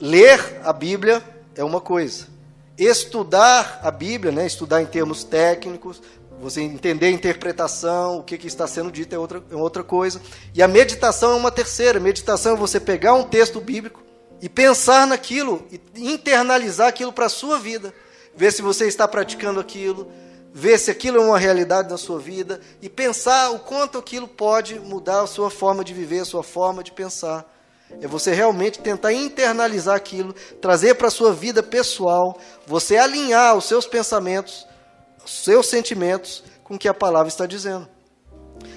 Ler a Bíblia é uma coisa estudar a Bíblia, né, estudar em termos técnicos, você entender a interpretação, o que, que está sendo dito é outra, é outra coisa. E a meditação é uma terceira. Meditação é você pegar um texto bíblico e pensar naquilo, e internalizar aquilo para a sua vida. Ver se você está praticando aquilo, ver se aquilo é uma realidade na sua vida e pensar o quanto aquilo pode mudar a sua forma de viver, a sua forma de pensar. É você realmente tentar internalizar aquilo, trazer para a sua vida pessoal, você alinhar os seus pensamentos, os seus sentimentos com o que a palavra está dizendo.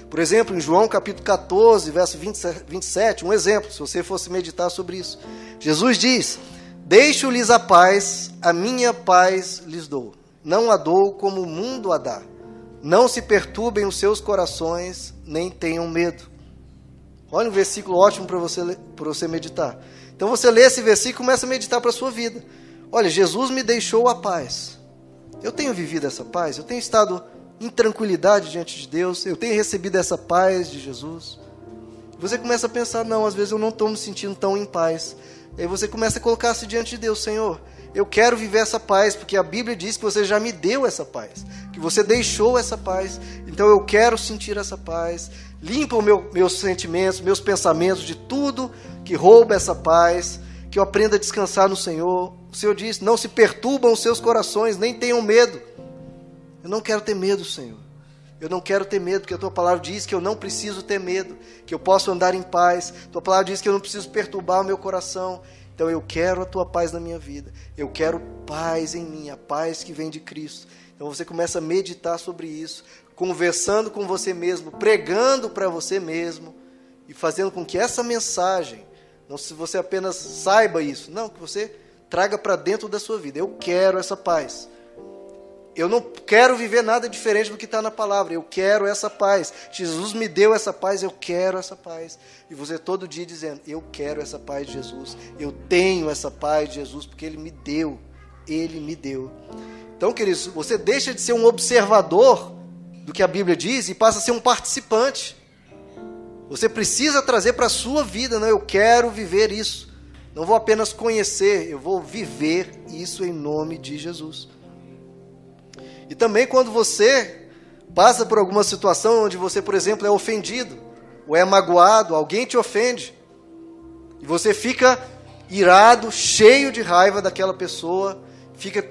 Por exemplo, em João capítulo 14, verso 27, um exemplo, se você fosse meditar sobre isso. Jesus diz: Deixo-lhes a paz, a minha paz lhes dou. Não a dou como o mundo a dá. Não se perturbem os seus corações, nem tenham medo. Olha um versículo ótimo para você, você meditar. Então você lê esse versículo e começa a meditar para a sua vida. Olha, Jesus me deixou a paz. Eu tenho vivido essa paz, eu tenho estado em tranquilidade diante de Deus, eu tenho recebido essa paz de Jesus. Você começa a pensar, não, às vezes eu não estou me sentindo tão em paz. E aí você começa a colocar-se diante de Deus, Senhor, eu quero viver essa paz, porque a Bíblia diz que você já me deu essa paz, que você deixou essa paz, então eu quero sentir essa paz. Limpa meu, meus sentimentos, meus pensamentos de tudo que rouba essa paz, que eu aprenda a descansar no Senhor. O Senhor diz: Não se perturbam os seus corações, nem tenham medo. Eu não quero ter medo, Senhor. Eu não quero ter medo, porque a tua palavra diz que eu não preciso ter medo, que eu posso andar em paz. A tua palavra diz que eu não preciso perturbar o meu coração. Então eu quero a tua paz na minha vida. Eu quero paz em mim, a paz que vem de Cristo. Então você começa a meditar sobre isso, conversando com você mesmo, pregando para você mesmo e fazendo com que essa mensagem, não se você apenas saiba isso, não, que você traga para dentro da sua vida. Eu quero essa paz. Eu não quero viver nada diferente do que está na palavra. Eu quero essa paz. Jesus me deu essa paz, eu quero essa paz. E você todo dia dizendo: Eu quero essa paz de Jesus. Eu tenho essa paz de Jesus, porque Ele me deu. Ele me deu. Então, queridos, você deixa de ser um observador do que a Bíblia diz e passa a ser um participante. Você precisa trazer para a sua vida, não, eu quero viver isso. Não vou apenas conhecer, eu vou viver isso em nome de Jesus. E também quando você passa por alguma situação onde você, por exemplo, é ofendido, ou é magoado, alguém te ofende, e você fica irado, cheio de raiva daquela pessoa, fica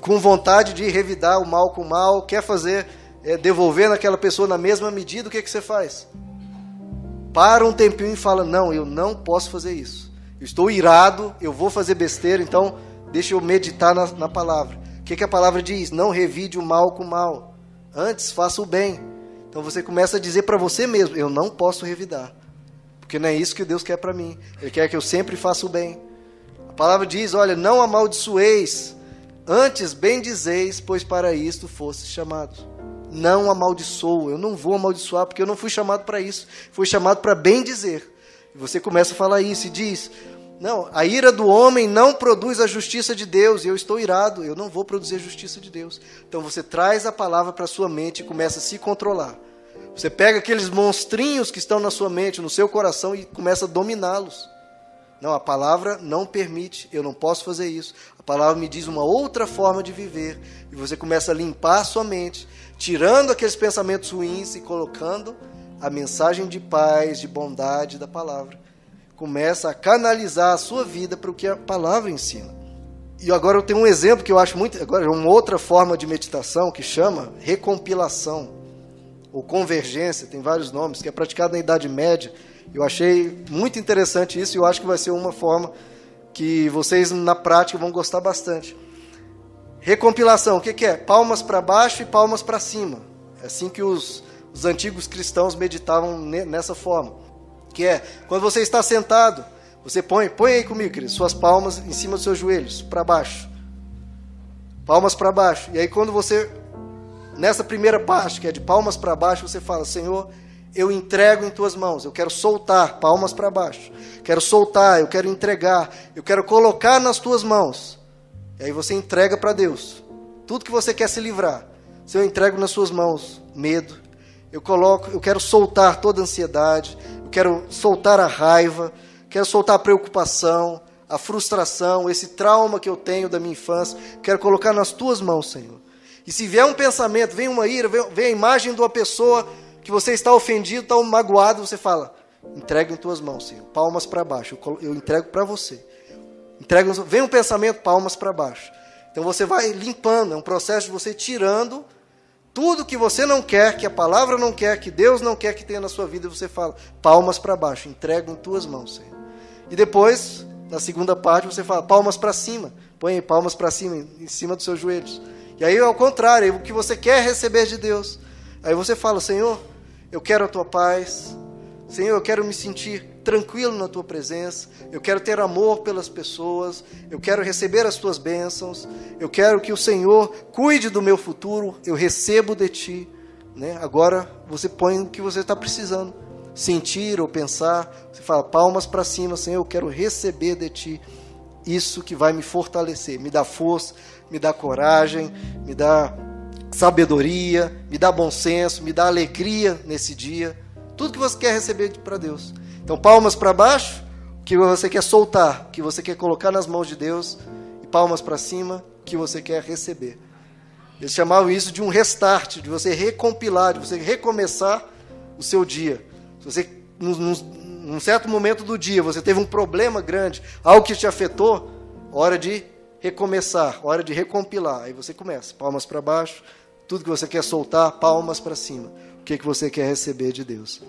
com vontade de revidar o mal com o mal, quer fazer é, devolver naquela pessoa na mesma medida, o que, que você faz? Para um tempinho e fala: Não, eu não posso fazer isso. Eu estou irado, eu vou fazer besteira, então deixa eu meditar na, na palavra. O que, que a palavra diz? Não revide o mal com o mal. Antes, faça o bem. Então você começa a dizer para você mesmo: Eu não posso revidar. Porque não é isso que Deus quer para mim. Ele quer que eu sempre faça o bem. A palavra diz: Olha, não amaldiçoeis, antes bendizeis, pois para isto fosse chamados não amaldiçoo, eu não vou amaldiçoar porque eu não fui chamado para isso, fui chamado para bem dizer. E você começa a falar isso e diz: Não, a ira do homem não produz a justiça de Deus, e eu estou irado, eu não vou produzir a justiça de Deus. Então você traz a palavra para a sua mente e começa a se controlar. Você pega aqueles monstrinhos que estão na sua mente, no seu coração e começa a dominá-los. Não, a palavra não permite, eu não posso fazer isso. A palavra me diz uma outra forma de viver. E você começa a limpar a sua mente tirando aqueles pensamentos ruins e colocando a mensagem de paz, de bondade da palavra. Começa a canalizar a sua vida para o que a palavra ensina. E agora eu tenho um exemplo que eu acho muito. Agora, uma outra forma de meditação que chama recompilação ou convergência, tem vários nomes, que é praticado na Idade Média. Eu achei muito interessante isso e eu acho que vai ser uma forma que vocês na prática vão gostar bastante. Recompilação, o que, que é? Palmas para baixo e palmas para cima. É assim que os, os antigos cristãos meditavam nessa forma. Que é, quando você está sentado, você põe, põe aí comigo, querido, suas palmas em cima dos seus joelhos, para baixo. Palmas para baixo. E aí quando você, nessa primeira parte, que é de palmas para baixo, você fala, Senhor, eu entrego em tuas mãos, eu quero soltar, palmas para baixo. Quero soltar, eu quero entregar, eu quero colocar nas tuas mãos e aí você entrega para Deus tudo que você quer se livrar. Se eu entrego nas suas mãos medo, eu coloco, eu quero soltar toda a ansiedade, eu quero soltar a raiva, quero soltar a preocupação, a frustração, esse trauma que eu tenho da minha infância, quero colocar nas tuas mãos, Senhor. E se vier um pensamento, vem uma ira, vem, vem a imagem de uma pessoa que você está ofendido, está magoado, você fala: entrega em tuas mãos, Senhor. Palmas para baixo, eu, eu entrego para você. Entrega, vem um pensamento, palmas para baixo. Então você vai limpando, é um processo de você tirando tudo que você não quer, que a palavra não quer, que Deus não quer que tenha na sua vida, você fala, palmas para baixo, entrega em tuas mãos, Senhor. E depois, na segunda parte, você fala, palmas para cima, põe palmas para cima, em cima dos seus joelhos. E aí, ao contrário, o que você quer receber de Deus. Aí você fala, Senhor, eu quero a tua paz, Senhor, eu quero me sentir tranquilo na tua presença, eu quero ter amor pelas pessoas, eu quero receber as tuas bênçãos, eu quero que o Senhor cuide do meu futuro, eu recebo de ti. Né? Agora você põe o que você está precisando. sentir ou pensar. Você fala palmas para cima, Senhor, eu quero receber de Ti isso que vai me fortalecer, me dá força, me dá coragem, me dá sabedoria, me dá bom senso, me dá alegria nesse dia. Tudo que você quer receber para Deus. Então, palmas para baixo, que você quer soltar, que você quer colocar nas mãos de Deus, e palmas para cima, que você quer receber. Eles chamavam isso de um restart, de você recompilar, de você recomeçar o seu dia. Se você, num, num certo momento do dia, você teve um problema grande, algo que te afetou, hora de recomeçar, hora de recompilar. Aí você começa, palmas para baixo, tudo que você quer soltar, palmas para cima. O que, que você quer receber de Deus.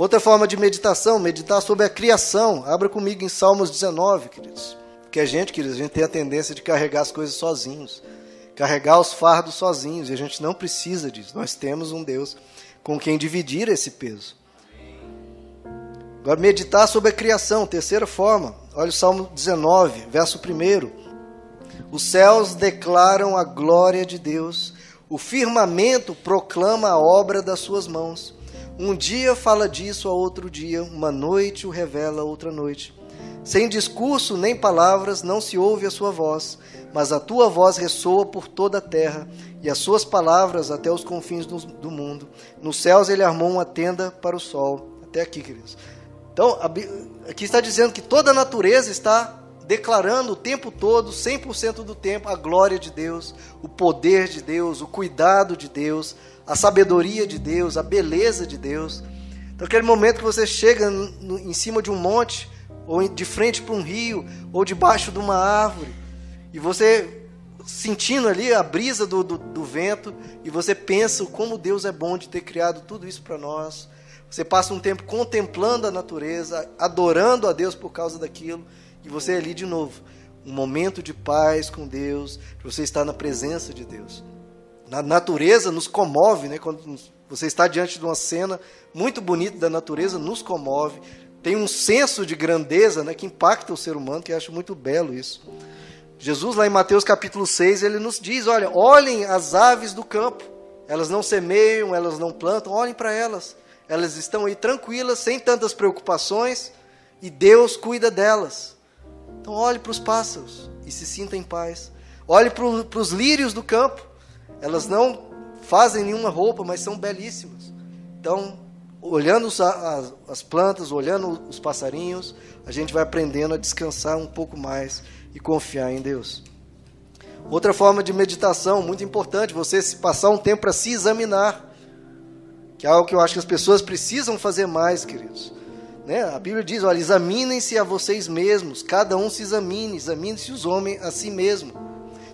Outra forma de meditação, meditar sobre a criação. Abra comigo em Salmos 19, queridos. Porque a gente, queridos, a gente tem a tendência de carregar as coisas sozinhos, carregar os fardos sozinhos, e a gente não precisa disso. Nós temos um Deus com quem dividir esse peso. Agora, meditar sobre a criação, terceira forma. Olha o Salmo 19, verso 1. Os céus declaram a glória de Deus, o firmamento proclama a obra das suas mãos. Um dia fala disso a outro dia, uma noite o revela a outra noite. Sem discurso nem palavras não se ouve a sua voz, mas a tua voz ressoa por toda a terra e as suas palavras até os confins do, do mundo. Nos céus ele armou uma tenda para o sol. Até aqui, queridos. Então, aqui está dizendo que toda a natureza está declarando o tempo todo, 100% do tempo, a glória de Deus, o poder de Deus, o cuidado de Deus, a sabedoria de Deus, a beleza de Deus. Então, aquele momento que você chega em cima de um monte, ou de frente para um rio, ou debaixo de uma árvore, e você sentindo ali a brisa do, do, do vento, e você pensa como Deus é bom de ter criado tudo isso para nós você passa um tempo contemplando a natureza, adorando a Deus por causa daquilo, e você é ali de novo. Um momento de paz com Deus, você está na presença de Deus. Na natureza nos comove, né? Quando você está diante de uma cena muito bonita da natureza, nos comove. Tem um senso de grandeza né, que impacta o ser humano, que eu acho muito belo isso. Jesus, lá em Mateus capítulo 6, ele nos diz: olha, olhem as aves do campo. Elas não semeiam, elas não plantam, olhem para elas elas estão aí tranquilas, sem tantas preocupações, e Deus cuida delas. Então olhe para os pássaros e se sinta em paz. Olhe para os lírios do campo. Elas não fazem nenhuma roupa, mas são belíssimas. Então, olhando as, as plantas, olhando os passarinhos, a gente vai aprendendo a descansar um pouco mais e confiar em Deus. Outra forma de meditação muito importante, você passar um tempo para se examinar que é algo que eu acho que as pessoas precisam fazer mais, queridos. Né? A Bíblia diz: olha, examinem-se a vocês mesmos, cada um se examine, examine-se os homens a si mesmo.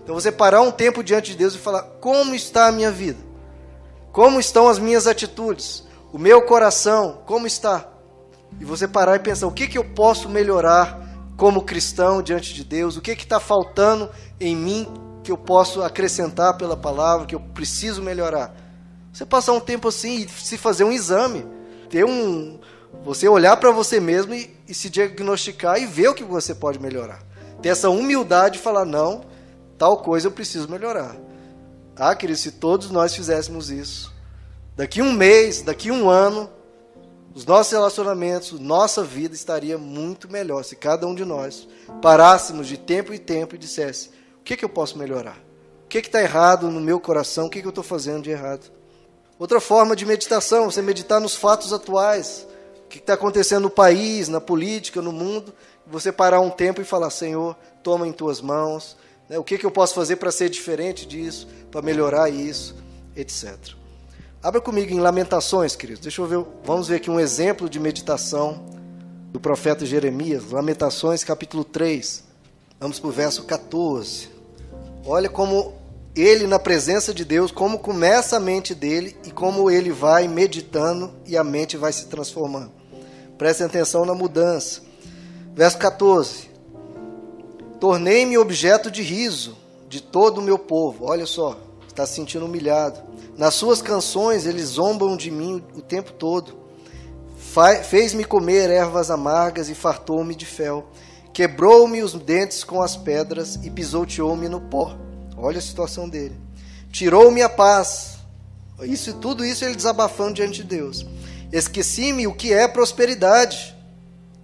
Então você parar um tempo diante de Deus e falar: como está a minha vida? Como estão as minhas atitudes? O meu coração, como está? E você parar e pensar: o que, que eu posso melhorar como cristão diante de Deus? O que está faltando em mim que eu posso acrescentar pela palavra, que eu preciso melhorar? Você passar um tempo assim e se fazer um exame, ter um, você olhar para você mesmo e, e, se diagnosticar e ver o que você pode melhorar. Ter essa humildade e falar não, tal coisa eu preciso melhorar. Ah, querido, se todos nós fizéssemos isso, daqui um mês, daqui um ano, os nossos relacionamentos, nossa vida estaria muito melhor se cada um de nós parássemos de tempo em tempo e dissesse: o que, que eu posso melhorar? O que está errado no meu coração? O que, que eu estou fazendo de errado? Outra forma de meditação, você meditar nos fatos atuais, o que está acontecendo no país, na política, no mundo, você parar um tempo e falar: Senhor, toma em tuas mãos, né? o que, que eu posso fazer para ser diferente disso, para melhorar isso, etc. Abra comigo em Lamentações, queridos. Deixa eu ver, vamos ver aqui um exemplo de meditação do profeta Jeremias, Lamentações, capítulo 3. Vamos para o verso 14. Olha como ele na presença de Deus, como começa a mente dele e como ele vai meditando e a mente vai se transformando. Prestem atenção na mudança. Verso 14: Tornei-me objeto de riso de todo o meu povo. Olha só, está se sentindo humilhado. Nas suas canções eles zombam de mim o tempo todo. Fez-me comer ervas amargas e fartou-me de fel. Quebrou-me os dentes com as pedras e pisoteou-me no pó. Olha a situação dele. Tirou-me a paz. Isso tudo isso ele desabafando diante de Deus. Esqueci-me o que é prosperidade.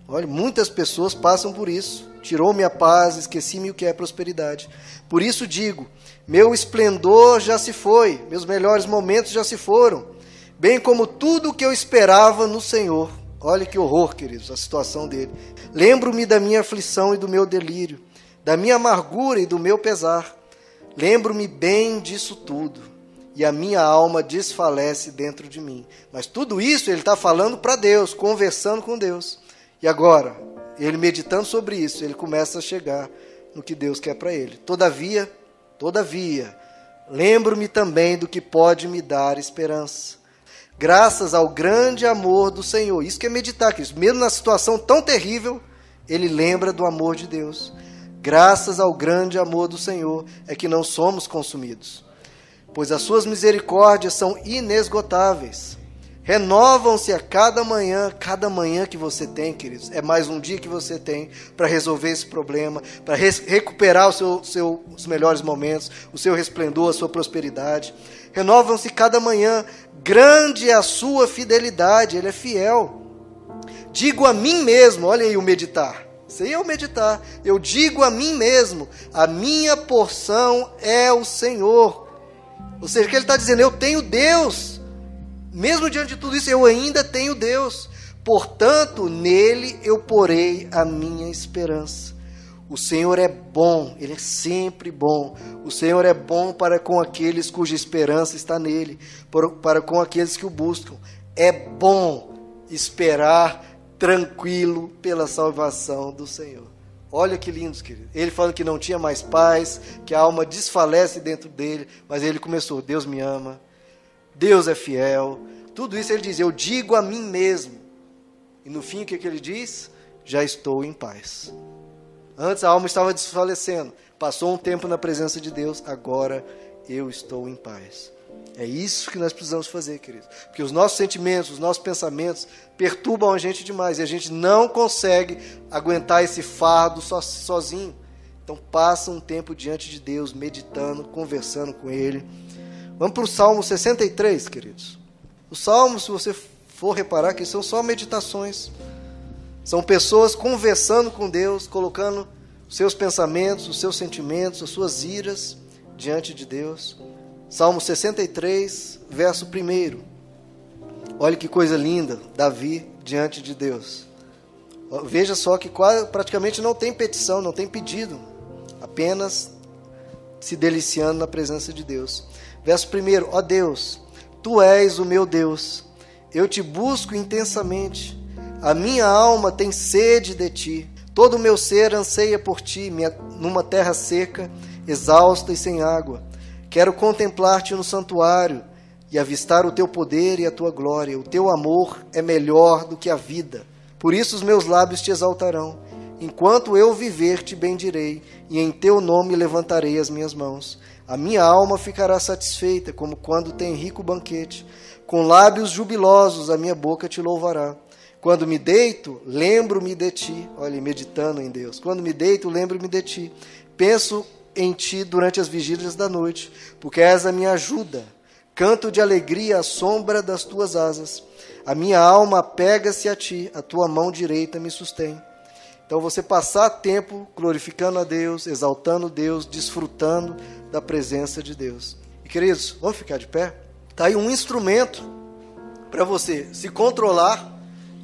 Olha, muitas pessoas passam por isso. Tirou-me a paz, esqueci-me o que é prosperidade. Por isso digo: meu esplendor já se foi, meus melhores momentos já se foram, bem como tudo o que eu esperava no Senhor. Olha que horror, queridos, a situação dele. Lembro-me da minha aflição e do meu delírio, da minha amargura e do meu pesar. Lembro-me bem disso tudo, e a minha alma desfalece dentro de mim. Mas tudo isso ele está falando para Deus, conversando com Deus. E agora, ele meditando sobre isso, ele começa a chegar no que Deus quer para ele. Todavia, todavia, lembro-me também do que pode me dar esperança. Graças ao grande amor do Senhor. Isso que é meditar, Cristo. Mesmo na situação tão terrível, ele lembra do amor de Deus. Graças ao grande amor do Senhor é que não somos consumidos, pois as suas misericórdias são inesgotáveis renovam-se a cada manhã, cada manhã que você tem, queridos. É mais um dia que você tem para resolver esse problema, para recuperar o seu, seu, os melhores momentos, o seu resplendor, a sua prosperidade. Renovam-se cada manhã. Grande é a sua fidelidade, ele é fiel. Digo a mim mesmo, olha aí o meditar. Isso aí é meditar. Eu digo a mim mesmo: a minha porção é o Senhor. Ou seja, que ele está dizendo, eu tenho Deus mesmo diante de tudo isso, eu ainda tenho Deus. Portanto, nele eu porei a minha esperança. O Senhor é bom, Ele é sempre bom. O Senhor é bom para com aqueles cuja esperança está nele, para com aqueles que o buscam. É bom esperar tranquilo pela salvação do Senhor. Olha que lindo, querido. Ele falando que não tinha mais paz, que a alma desfalece dentro dele, mas ele começou: Deus me ama, Deus é fiel. Tudo isso ele diz: Eu digo a mim mesmo. E no fim, o que, que ele diz? Já estou em paz. Antes a alma estava desfalecendo. Passou um tempo na presença de Deus, agora eu estou em paz. É isso que nós precisamos fazer, querido. Porque os nossos sentimentos, os nossos pensamentos perturbam a gente demais e a gente não consegue aguentar esse fardo so, sozinho. Então passa um tempo diante de Deus, meditando, conversando com Ele Vamos para o Salmo 63, queridos. Os salmos, se você for reparar, que são só meditações. São pessoas conversando com Deus, colocando seus pensamentos, os seus sentimentos, as suas iras diante de Deus. Salmo 63, verso 1. Olha que coisa linda, Davi diante de Deus. Veja só que quase, praticamente não tem petição, não tem pedido, apenas se deliciando na presença de Deus. Verso 1: Ó Deus, tu és o meu Deus, eu te busco intensamente, a minha alma tem sede de ti, todo o meu ser anseia por ti, numa terra seca, exausta e sem água. Quero contemplar-te no santuário e avistar o teu poder e a tua glória. O teu amor é melhor do que a vida. Por isso os meus lábios te exaltarão. Enquanto eu viver, te bendirei, e em teu nome levantarei as minhas mãos. A minha alma ficará satisfeita, como quando tem rico banquete. Com lábios jubilosos a minha boca te louvará. Quando me deito, lembro-me de ti. Olha, meditando em Deus. Quando me deito, lembro-me de ti. Penso em ti durante as vigílias da noite, porque és a minha ajuda. Canto de alegria à sombra das tuas asas. A minha alma pega-se a ti, a tua mão direita me sustém. Então você passar tempo glorificando a Deus, exaltando Deus, desfrutando da presença de Deus. E queridos, vamos ficar de pé? Está aí um instrumento para você se controlar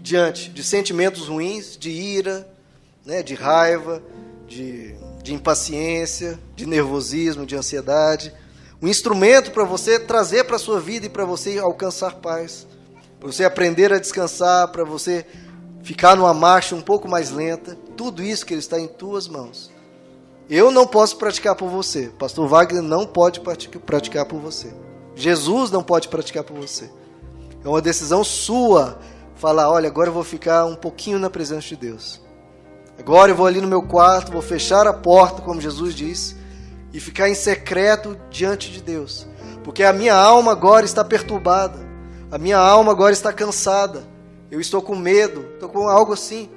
diante de sentimentos ruins, de ira, né, de raiva, de, de impaciência, de nervosismo, de ansiedade. Um instrumento para você trazer para a sua vida e para você alcançar paz. Para você aprender a descansar, para você ficar numa marcha um pouco mais lenta. Tudo isso que ele está em tuas mãos. Eu não posso praticar por você. Pastor Wagner não pode praticar por você. Jesus não pode praticar por você. É uma decisão sua falar: olha, agora eu vou ficar um pouquinho na presença de Deus. Agora eu vou ali no meu quarto, vou fechar a porta, como Jesus disse, e ficar em secreto diante de Deus. Porque a minha alma agora está perturbada. A minha alma agora está cansada. Eu estou com medo, estou com algo assim.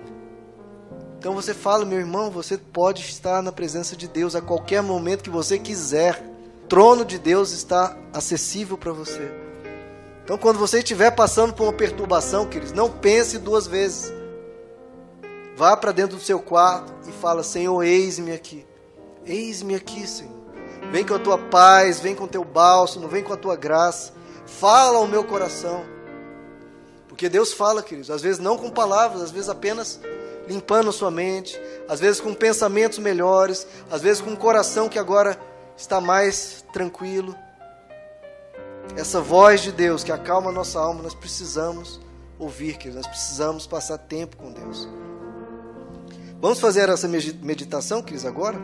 Então você fala, meu irmão, você pode estar na presença de Deus a qualquer momento que você quiser. O trono de Deus está acessível para você. Então quando você estiver passando por uma perturbação, queridos, não pense duas vezes. Vá para dentro do seu quarto e fala: Senhor, eis-me aqui. Eis-me aqui, Senhor. Vem com a tua paz, vem com o teu bálsamo, vem com a tua graça. Fala ao meu coração. Porque Deus fala, queridos, às vezes não com palavras, às vezes apenas limpando a sua mente, às vezes com pensamentos melhores, às vezes com um coração que agora está mais tranquilo. Essa voz de Deus que acalma a nossa alma, nós precisamos ouvir, queridos, nós precisamos passar tempo com Deus. Vamos fazer essa meditação, queridos, agora?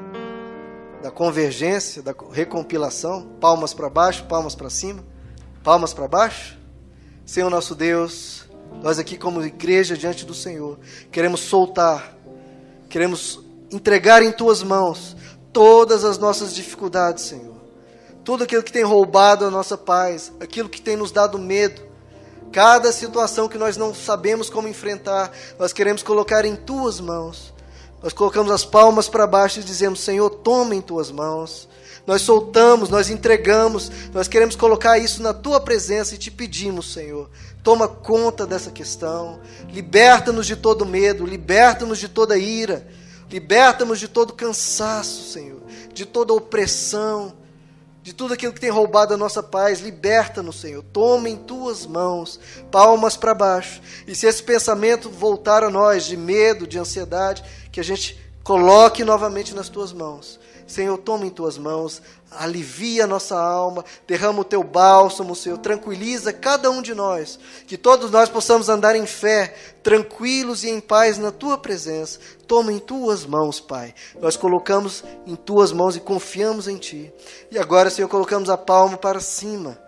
Da convergência, da recompilação, palmas para baixo, palmas para cima, palmas para baixo. Senhor nosso Deus, nós aqui como igreja diante do Senhor, queremos soltar, queremos entregar em tuas mãos todas as nossas dificuldades, Senhor. Tudo aquilo que tem roubado a nossa paz, aquilo que tem nos dado medo, cada situação que nós não sabemos como enfrentar, nós queremos colocar em tuas mãos. Nós colocamos as palmas para baixo e dizemos: Senhor, toma em tuas mãos. Nós soltamos, nós entregamos, nós queremos colocar isso na tua presença e te pedimos, Senhor, toma conta dessa questão, liberta-nos de todo medo, liberta-nos de toda ira, liberta-nos de todo cansaço, Senhor, de toda opressão, de tudo aquilo que tem roubado a nossa paz, liberta-nos, Senhor. Toma em tuas mãos, palmas para baixo. E se esse pensamento voltar a nós de medo, de ansiedade, que a gente coloque novamente nas tuas mãos. Senhor, toma em tuas mãos, alivia nossa alma, derrama o teu bálsamo, Senhor, tranquiliza cada um de nós, que todos nós possamos andar em fé, tranquilos e em paz na tua presença. Toma em tuas mãos, Pai. Nós colocamos em tuas mãos e confiamos em ti. E agora, Senhor, colocamos a palma para cima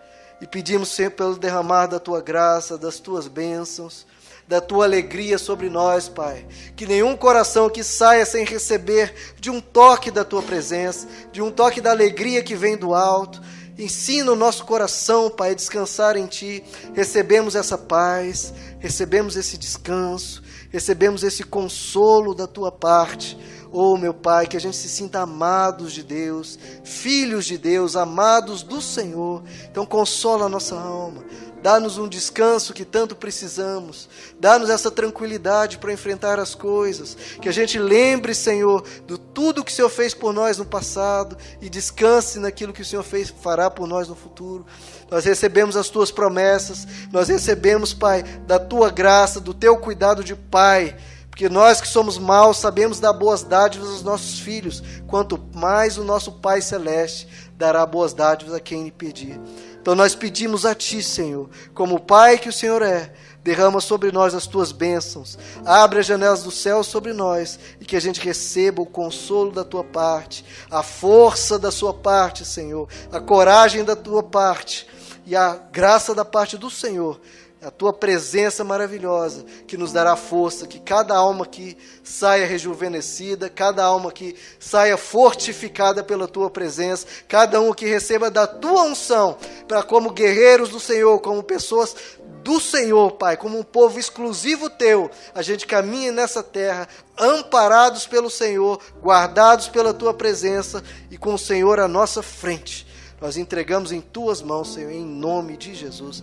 e pedimos, Senhor, pelo derramar da tua graça, das tuas bênçãos da tua alegria sobre nós, Pai. Que nenhum coração que saia sem receber de um toque da tua presença, de um toque da alegria que vem do alto. Ensina o nosso coração, Pai, a descansar em Ti. Recebemos essa paz, recebemos esse descanso, recebemos esse consolo da Tua parte. Oh, meu Pai, que a gente se sinta amados de Deus, filhos de Deus, amados do Senhor. Então, consola a nossa alma Dá-nos um descanso que tanto precisamos. Dá-nos essa tranquilidade para enfrentar as coisas. Que a gente lembre, Senhor, do tudo que o Senhor fez por nós no passado e descanse naquilo que o Senhor fez, fará por nós no futuro. Nós recebemos as tuas promessas, nós recebemos, Pai, da tua graça, do teu cuidado de Pai. Porque nós que somos maus sabemos dar boas dádivas aos nossos filhos, quanto mais o nosso Pai Celeste dará boas dádivas a quem lhe pedir. Então nós pedimos a Ti, Senhor, como o Pai que o Senhor é, derrama sobre nós as Tuas bênçãos, abre as janelas do céu sobre nós e que a gente receba o consolo da Tua parte, a força da Sua parte, Senhor, a coragem da Tua parte e a graça da parte do Senhor a tua presença maravilhosa que nos dará força, que cada alma aqui saia rejuvenescida, cada alma aqui saia fortificada pela tua presença, cada um que receba da tua unção, para como guerreiros do Senhor, como pessoas do Senhor, Pai, como um povo exclusivo teu, a gente caminha nessa terra amparados pelo Senhor, guardados pela tua presença e com o Senhor à nossa frente. Nós entregamos em tuas mãos, Senhor, em nome de Jesus.